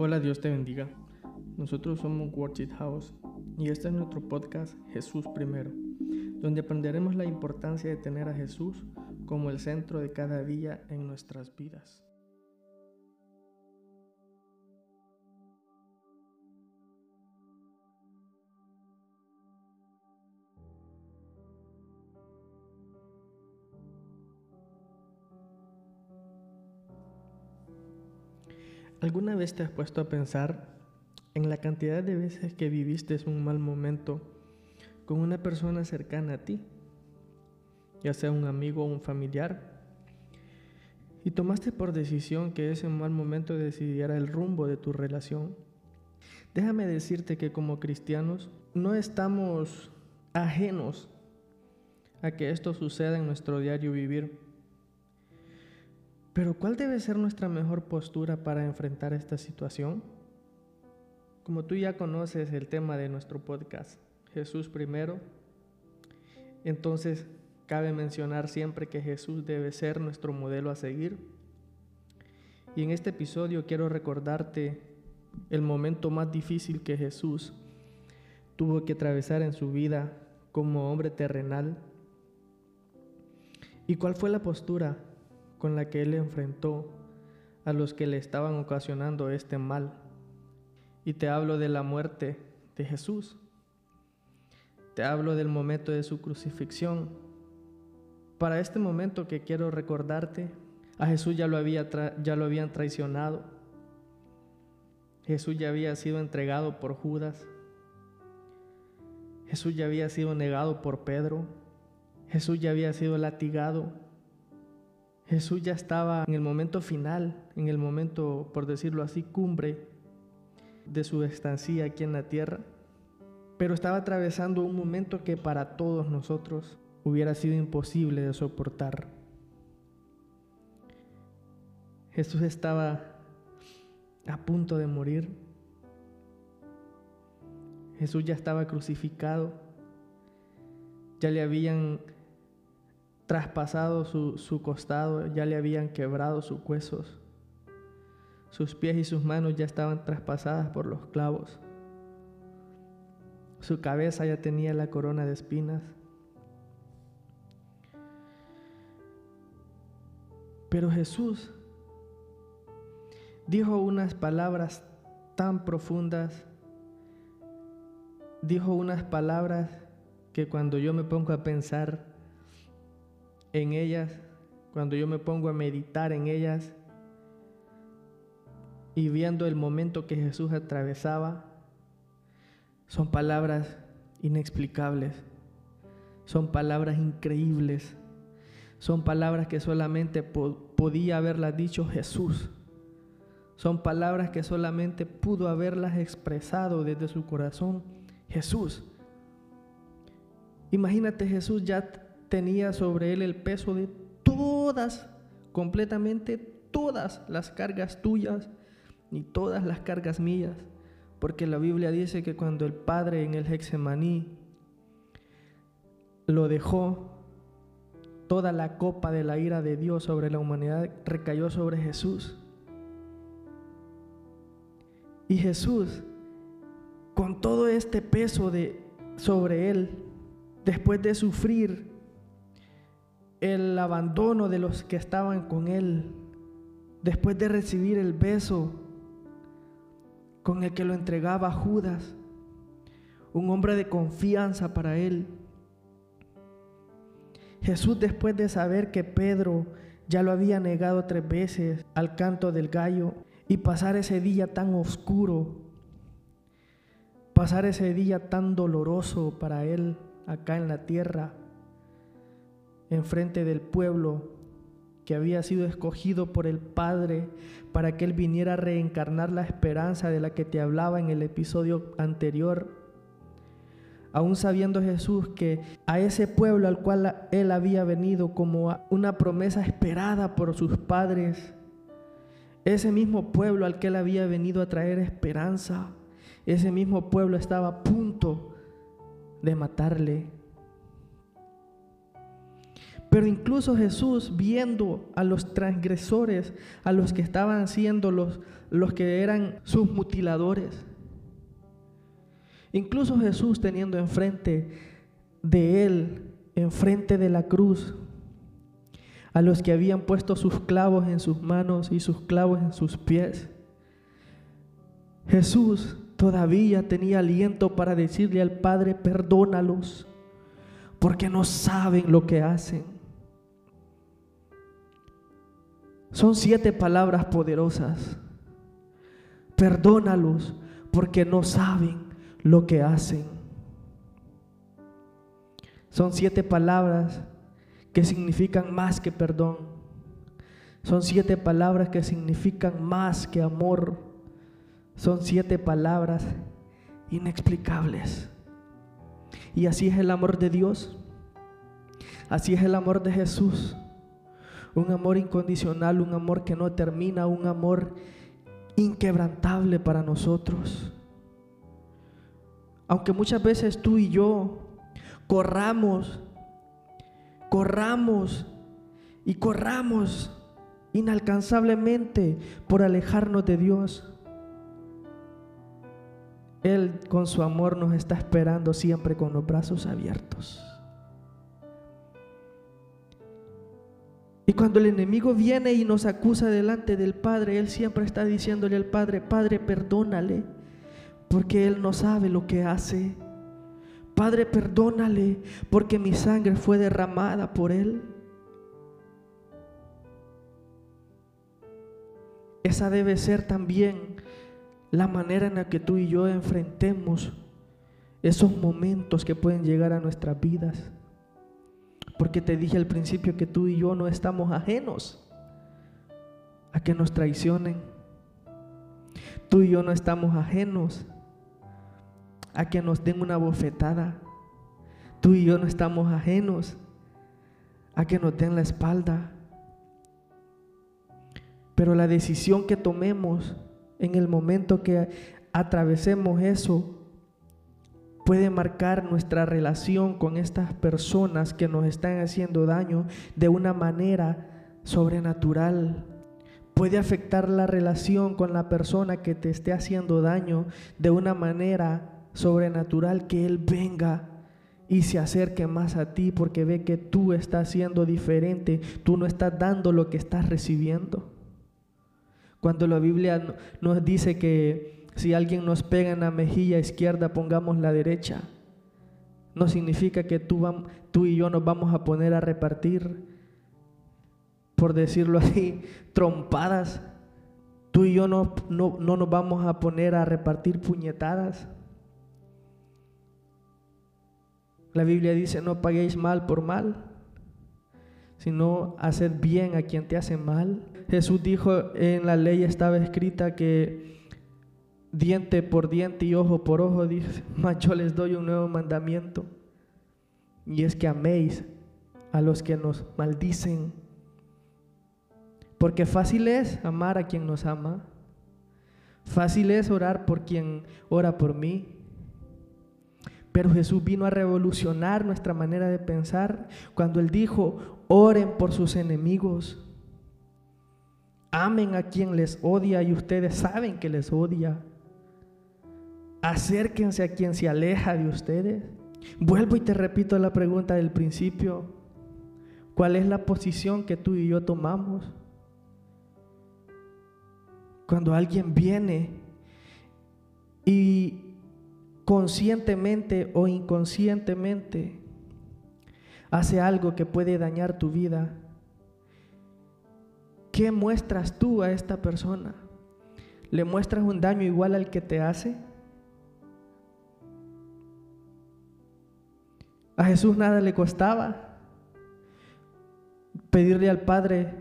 Hola, Dios te bendiga. Nosotros somos Worship House y este es nuestro podcast Jesús Primero, donde aprenderemos la importancia de tener a Jesús como el centro de cada día en nuestras vidas. ¿Alguna vez te has puesto a pensar en la cantidad de veces que viviste un mal momento con una persona cercana a ti, ya sea un amigo o un familiar, y tomaste por decisión que ese mal momento decidiera el rumbo de tu relación? Déjame decirte que como cristianos no estamos ajenos a que esto suceda en nuestro diario vivir. Pero ¿cuál debe ser nuestra mejor postura para enfrentar esta situación? Como tú ya conoces el tema de nuestro podcast, Jesús primero, entonces cabe mencionar siempre que Jesús debe ser nuestro modelo a seguir. Y en este episodio quiero recordarte el momento más difícil que Jesús tuvo que atravesar en su vida como hombre terrenal. ¿Y cuál fue la postura con la que él enfrentó a los que le estaban ocasionando este mal. Y te hablo de la muerte de Jesús. Te hablo del momento de su crucifixión. Para este momento que quiero recordarte, a Jesús ya lo, había ya lo habían traicionado. Jesús ya había sido entregado por Judas. Jesús ya había sido negado por Pedro. Jesús ya había sido latigado Jesús ya estaba en el momento final, en el momento, por decirlo así, cumbre de su estancia aquí en la tierra, pero estaba atravesando un momento que para todos nosotros hubiera sido imposible de soportar. Jesús estaba a punto de morir. Jesús ya estaba crucificado. Ya le habían traspasado su, costado, ya le habían quebrado sus huesos. Sus pies y sus manos ya estaban traspasadas por los clavos. Su cabeza ya tenía la corona de espinas. Pero Jesús dijo unas palabras tan profundas, dijo unas palabras que cuando yo me pongo a pensar en ellas, cuando yo me pongo a meditar en ellas y viendo el momento que Jesús atravesaba, son palabras inexplicables, son palabras increíbles, son palabras que solamente podía haberlas dicho Jesús, son palabras que solamente pudo haberlas expresado desde su corazón Jesús. Imagínate Jesús ya tenía sobre él el peso de todas, completamente todas las cargas tuyas y todas las cargas mías. Porque la Biblia dice que cuando el Padre en el Hexemaní lo dejó, toda la copa de la ira de Dios sobre la humanidad recayó sobre Jesús. Y Jesús, con todo este peso de, sobre él, después de sufrir el abandono de los que estaban con él, después de recibir el beso con el que lo entregaba Judas, un hombre de confianza para él. Jesús después de saber que Pedro ya lo había negado tres veces al canto del gallo y pasar ese día tan oscuro, pasar ese día tan doloroso para él acá en la tierra, enfrente del pueblo que había sido escogido por el Padre para que Él viniera a reencarnar la esperanza de la que te hablaba en el episodio anterior. Aún sabiendo Jesús que a ese pueblo al cual Él había venido como una promesa esperada por sus padres, ese mismo pueblo al que Él había venido a traer esperanza, ese mismo pueblo estaba a punto de matarle, pero incluso Jesús, viendo a los transgresores, a los que estaban siendo los, los que eran sus mutiladores. Incluso Jesús teniendo enfrente de él, enfrente de la cruz, a los que habían puesto sus clavos en sus manos y sus clavos en sus pies. Jesús todavía tenía aliento para decirle al Padre, perdónalos, porque no saben lo que hacen. Son siete palabras poderosas. Perdónalos, porque no saben lo que hacen. Son siete palabras que significan más que perdón. Son siete palabras que significan más que amor. Son siete palabras inexplicables. Y así es el amor de Dios. Así es el amor de Jesús. Un amor incondicional, un amor que no termina, un amor inquebrantable para nosotros. Aunque muchas veces tú y yo corramos, corramos y corramos inalcanzablemente por alejarnos de Dios. Él con su amor nos está esperando siempre con los brazos abiertos. Y cuando el enemigo viene y nos acusa delante del Padre, Él siempre está diciéndole al Padre, Padre, perdónale porque Él no sabe lo que hace. Padre, perdónale porque mi sangre fue derramada por Él. Esa debe ser también la manera en la que tú y yo enfrentemos esos momentos que pueden llegar a nuestras vidas. Porque te dije al principio que tú y yo no estamos ajenos a que nos traicionen. Tú y yo no estamos ajenos a que nos den una bofetada. Tú y yo no estamos ajenos a que nos den la espalda. Pero la decisión que tomemos en el momento que atravesemos eso puede marcar nuestra relación con estas personas que nos están haciendo daño de una manera sobrenatural. Puede afectar la relación con la persona que te esté haciendo daño de una manera sobrenatural que Él venga y se acerque más a ti porque ve que tú estás siendo diferente, tú no estás dando lo que estás recibiendo. Cuando la Biblia nos dice que si alguien nos pega en la mejilla izquierda, pongamos la derecha, no significa que tú, y yo nos vamos a poner a repartir, por decirlo así, trompadas. Tú y yo no, no, no nos vamos a poner a repartir puñetadas. La Biblia dice, no paguéis mal por mal, sino haced bien a quien te hace mal. Jesús dijo, en la ley estaba escrita que diente por diente y ojo por ojo, dice, mas les doy un nuevo mandamiento, y es que améis a los que nos maldicen. Porque fácil es amar a quien nos ama. Fácil es orar por quien ora por mí. Pero Jesús vino a revolucionar nuestra manera de pensar cuando Él dijo, oren por sus enemigos, amen a quien les odia y ustedes saben que les odia, acérquense a quien se aleja de ustedes. Vuelvo y te repito la pregunta del principio, ¿cuál es la posición que tú y yo tomamos? Cuando alguien viene y conscientemente o inconscientemente hace algo que puede dañar tu vida, ¿qué muestras tú a esta persona? ¿Le muestras un daño igual al que te hace? A Jesús nada le costaba pedirle al Padre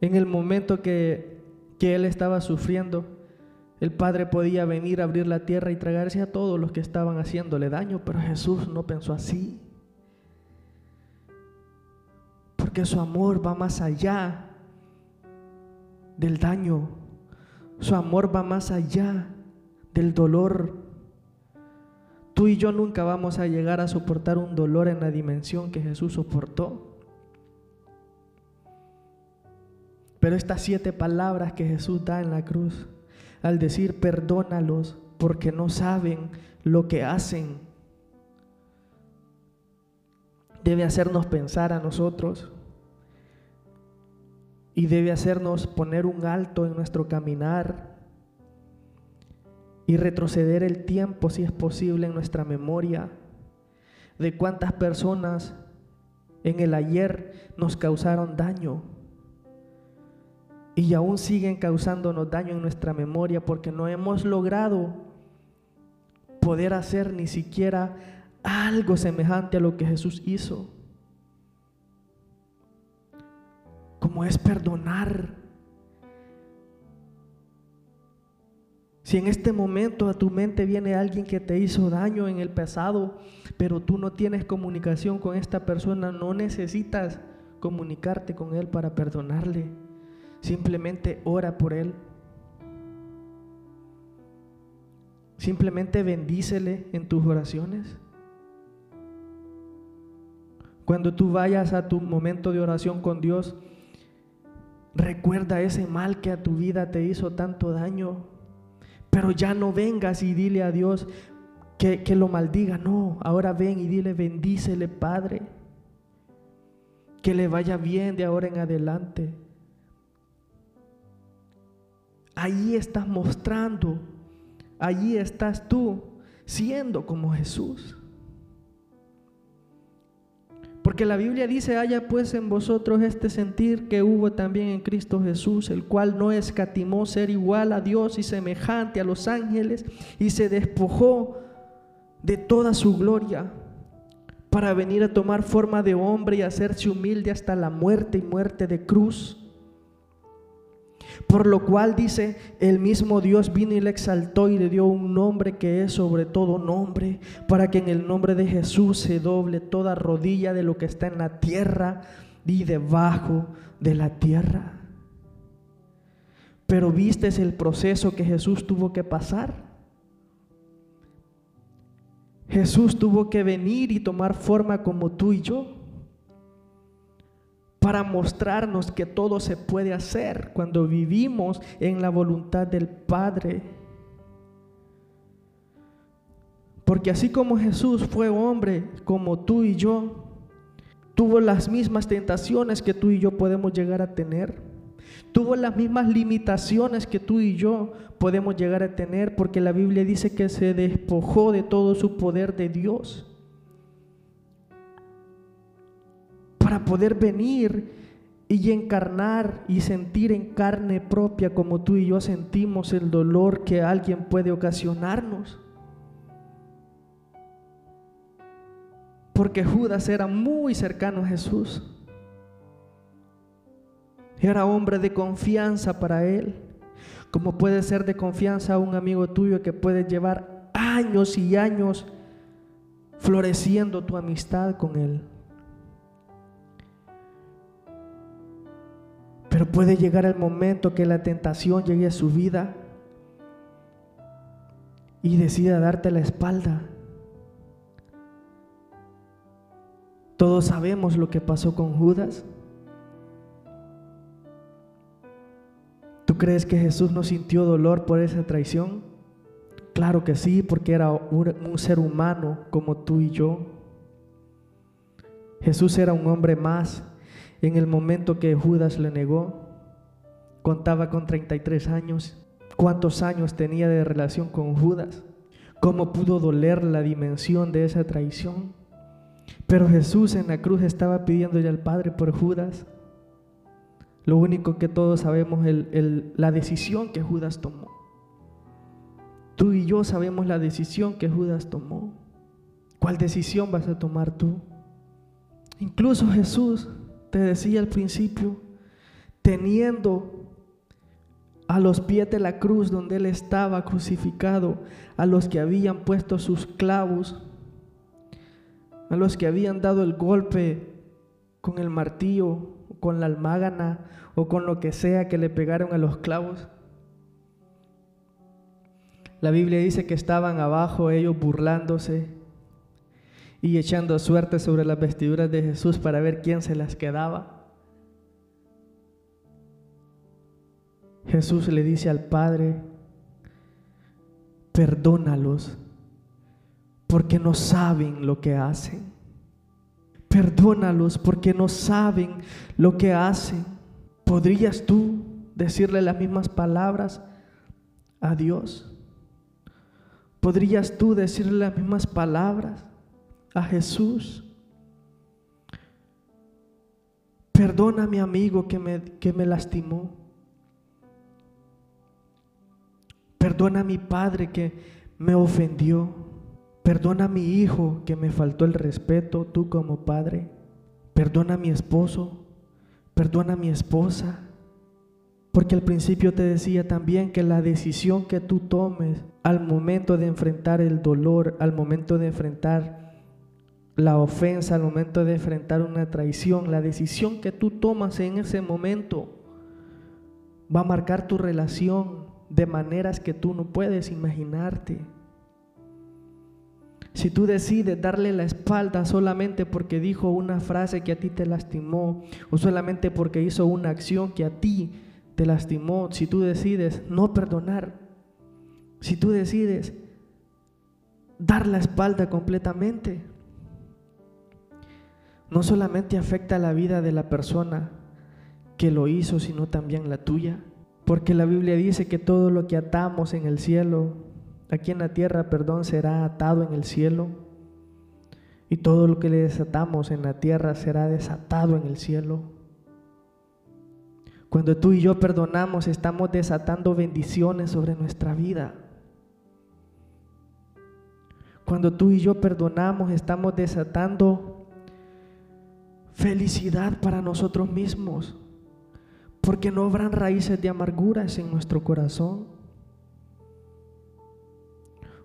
en el momento que, que él estaba sufriendo el Padre podía venir a abrir la tierra y tragarse a todos los que estaban haciéndole daño, pero Jesús no pensó así. Porque su amor va más allá del daño. Su amor va más allá del dolor. Tú y yo nunca vamos a llegar a soportar un dolor en la dimensión que Jesús soportó. Pero estas siete palabras que Jesús da en la cruz, al decir perdónalos porque no saben lo que hacen, debe hacernos pensar a nosotros y debe hacernos poner un alto en nuestro caminar y retroceder el tiempo si es posible en nuestra memoria de cuántas personas en el ayer nos causaron daño y aún siguen causándonos daño en nuestra memoria porque no hemos logrado poder hacer ni siquiera algo semejante a lo que Jesús hizo. Como es perdonar. Si en este momento a tu mente viene alguien que te hizo daño en el pasado, pero tú no tienes comunicación con esta persona, no necesitas comunicarte con él para perdonarle. Simplemente ora por él. Simplemente bendícele en tus oraciones. Cuando tú vayas a tu momento de oración con Dios, recuerda ese mal que a tu vida te hizo tanto daño. Pero ya no vengas y dile a Dios que, que lo maldiga. No, ahora ven y dile, bendícele Padre. Que le vaya bien de ahora en adelante. Allí estás mostrando, allí estás tú siendo como Jesús. Porque la Biblia dice, haya pues en vosotros este sentir que hubo también en Cristo Jesús, el cual no escatimó ser igual a Dios y semejante a los ángeles, y se despojó de toda su gloria para venir a tomar forma de hombre y hacerse humilde hasta la muerte y muerte de cruz por lo cual dice, el mismo Dios vino y le exaltó y le dio un nombre que es sobre todo nombre, para que en el nombre de Jesús se doble toda rodilla de lo que está en la tierra y debajo de la tierra. Pero viste el proceso que Jesús tuvo que pasar. Jesús tuvo que venir y tomar forma como tú y yo para mostrarnos que todo se puede hacer cuando vivimos en la voluntad del Padre. Porque así como Jesús fue hombre como tú y yo, tuvo las mismas tentaciones que tú y yo podemos llegar a tener. Tuvo las mismas limitaciones que tú y yo podemos llegar a tener porque la Biblia dice que se despojó de todo su poder de Dios. Para poder venir y encarnar y sentir en carne propia como tú y yo sentimos el dolor que alguien puede ocasionarnos. Porque Judas era muy cercano a Jesús. Era hombre de confianza para él. Como puede ser de confianza un amigo tuyo que puede llevar años y años floreciendo tu amistad con él. Pero puede llegar el momento que la tentación llegue a su vida y decida darte la espalda. Todos sabemos lo que pasó con Judas. ¿Tú crees que Jesús no sintió dolor por esa traición? Claro que sí, porque era un, ser humano como tú y yo. Jesús era un hombre más en el momento que Judas le negó, contaba con 33 años. ¿Cuántos años tenía de relación con Judas? ¿Cómo pudo doler la dimensión de esa traición? Pero Jesús en la cruz estaba pidiéndole al Padre por Judas. Lo único que todos sabemos es la decisión que Judas tomó. Tú y yo sabemos la decisión que Judas tomó. ¿Cuál decisión vas a tomar tú? Incluso Jesús te decía al principio, teniendo a los pies de la cruz donde Él estaba crucificado, a los que habían puesto sus clavos, a los que habían dado el golpe con el martillo, con la almágana o con lo que sea que le pegaron a los clavos. La Biblia dice que estaban abajo ellos burlándose y echando suerte sobre las vestiduras de Jesús para ver quién se las quedaba. Jesús le dice al Padre, perdónalos porque no saben lo que hacen. Perdónalos porque no saben lo que hacen. ¿Podrías tú decirle las mismas palabras a Dios? ¿Podrías tú decirle las mismas palabras a Jesús? Perdona a mi amigo que me, que me lastimó. Perdona a mi padre que me ofendió. Perdona a mi hijo que me faltó el respeto, tú como padre. Perdona a mi esposo. Perdona a mi esposa. Porque al principio te decía también que la decisión que tú tomes al momento de enfrentar el dolor, al momento de enfrentar la ofensa, al momento de enfrentar una traición, la decisión que tú tomas en ese momento va a marcar tu relación de maneras que tú no puedes imaginarte. Si tú decides darle la espalda solamente porque dijo una frase que a ti te lastimó o solamente porque hizo una acción que a ti te lastimó, si tú decides no perdonar, si tú decides dar la espalda completamente, no solamente afecta la vida de la persona que lo hizo, sino también la tuya. Porque la Biblia dice que todo lo que atamos en el cielo aquí en la tierra, perdón, será atado en el cielo. Y todo lo que le desatamos en la tierra será desatado en el cielo. Cuando tú y yo perdonamos, estamos desatando bendiciones sobre nuestra vida. Cuando tú y yo perdonamos, estamos desatando felicidad para nosotros mismos. Porque no habrán raíces de amarguras en nuestro corazón.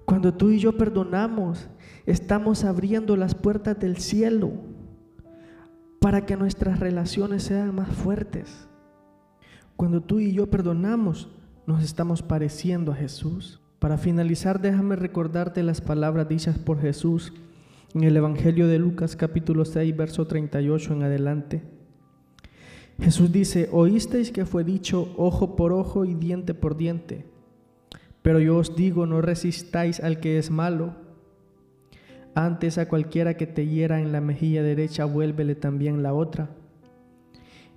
Cuando tú y yo perdonamos, estamos abriendo las puertas del cielo para que nuestras relaciones sean más fuertes. Cuando tú y yo perdonamos, nos estamos pareciendo a Jesús. Para finalizar, déjame recordarte las palabras dichas por Jesús en el Evangelio de Lucas capítulo 6, verso 38 en adelante. Jesús dice, oísteis que fue dicho ojo por ojo y diente por diente. Pero yo os digo, no resistáis al que es malo. Antes a cualquiera que te hiera en la mejilla derecha, vuélvele también la otra.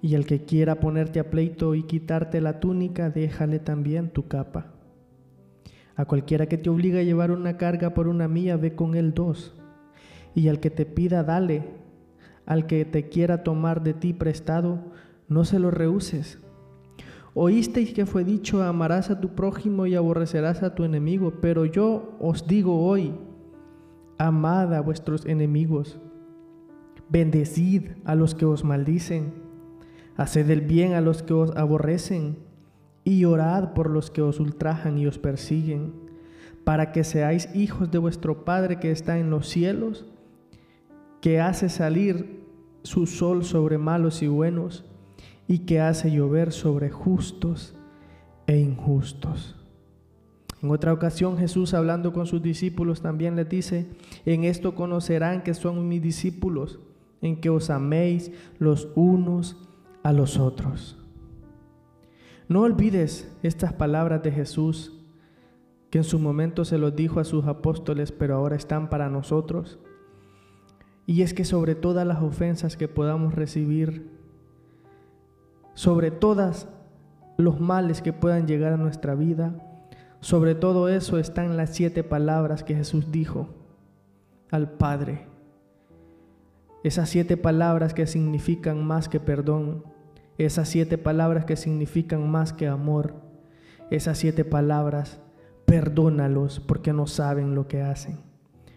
Y al que quiera ponerte a pleito y quitarte la túnica, déjale también tu capa. A cualquiera que te obliga a llevar una carga por una mía, ve con él dos. Y al que te pida, dale. Al que te quiera tomar de ti prestado, no se lo rehuses. Oísteis que fue dicho, amarás a tu prójimo y aborrecerás a tu enemigo, pero yo os digo hoy, amad a vuestros enemigos, bendecid a los que os maldicen, haced el bien a los que os aborrecen, y orad por los que os ultrajan y os persiguen, para que seáis hijos de vuestro Padre que está en los cielos, que hace salir su sol sobre malos y buenos, y que hace llover sobre justos e injustos. En otra ocasión Jesús hablando con sus discípulos también les dice, en esto conocerán que son mis discípulos, en que os améis los unos a los otros. No olvides estas palabras de Jesús que en su momento se los dijo a sus apóstoles, pero ahora están para nosotros. Y es que sobre todas las ofensas que podamos recibir, sobre todas los males que puedan llegar a nuestra vida. Sobre todo eso están las siete palabras que Jesús dijo al Padre. Esas siete palabras que significan más que perdón. Esas siete palabras que significan más que amor. Esas siete palabras, perdónalos porque no saben lo que hacen.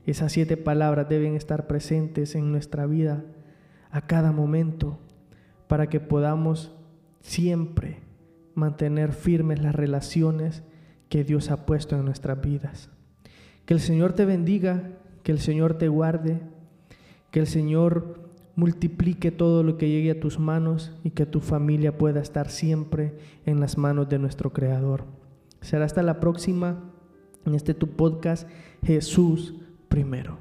Esas siete palabras deben estar presentes en nuestra vida a cada momento para que podamos siempre mantener firmes las relaciones que Dios ha puesto en nuestras vidas. Que el Señor te bendiga, que el Señor te guarde, que el Señor multiplique todo lo que llegue a tus manos y que tu familia pueda estar siempre en las manos de nuestro Creador. Será hasta la próxima en este tu podcast Jesús primero.